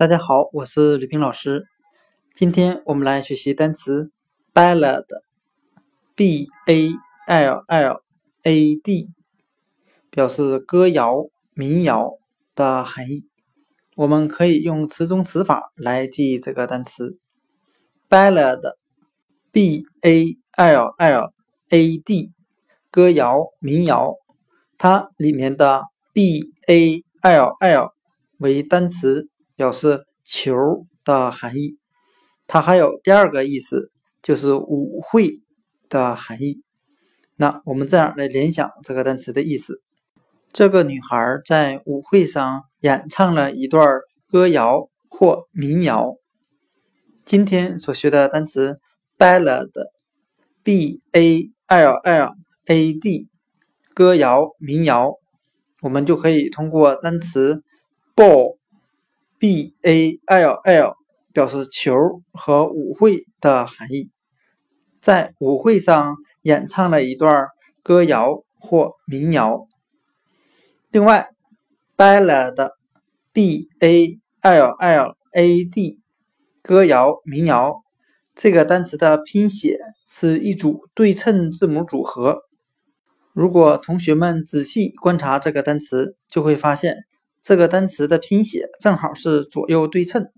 大家好，我是吕平老师。今天我们来学习单词 ballad，b a l l a d，表示歌谣、民谣的含义。我们可以用词中词法来记忆这个单词 ballad，b a l l a d，歌谣、民谣。它里面的 b a l l 为单词。表示球的含义，它还有第二个意思，就是舞会的含义。那我们这样来联想这个单词的意思：这个女孩在舞会上演唱了一段歌谣或民谣。今天所学的单词 ballad，b a l l a d，歌谣、民谣，我们就可以通过单词 ball。B a l l 表示球和舞会的含义，在舞会上演唱了一段歌谣或民谣。另外，ballad，b a l l a d，歌谣、民谣这个单词的拼写是一组对称字母组合。如果同学们仔细观察这个单词，就会发现。这个单词的拼写正好是左右对称，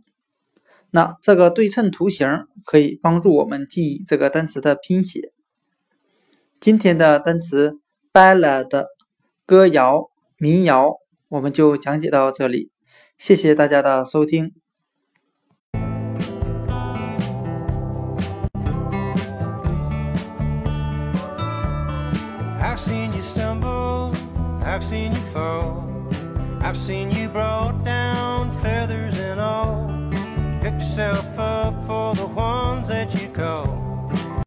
那这个对称图形可以帮助我们记忆这个单词的拼写。今天的单词 ballad 歌谣、民谣，我们就讲解到这里，谢谢大家的收听。I've seen you stumble, I've seen you fall. I've seen you brought down feathers and all. Picked yourself up for the ones that you call.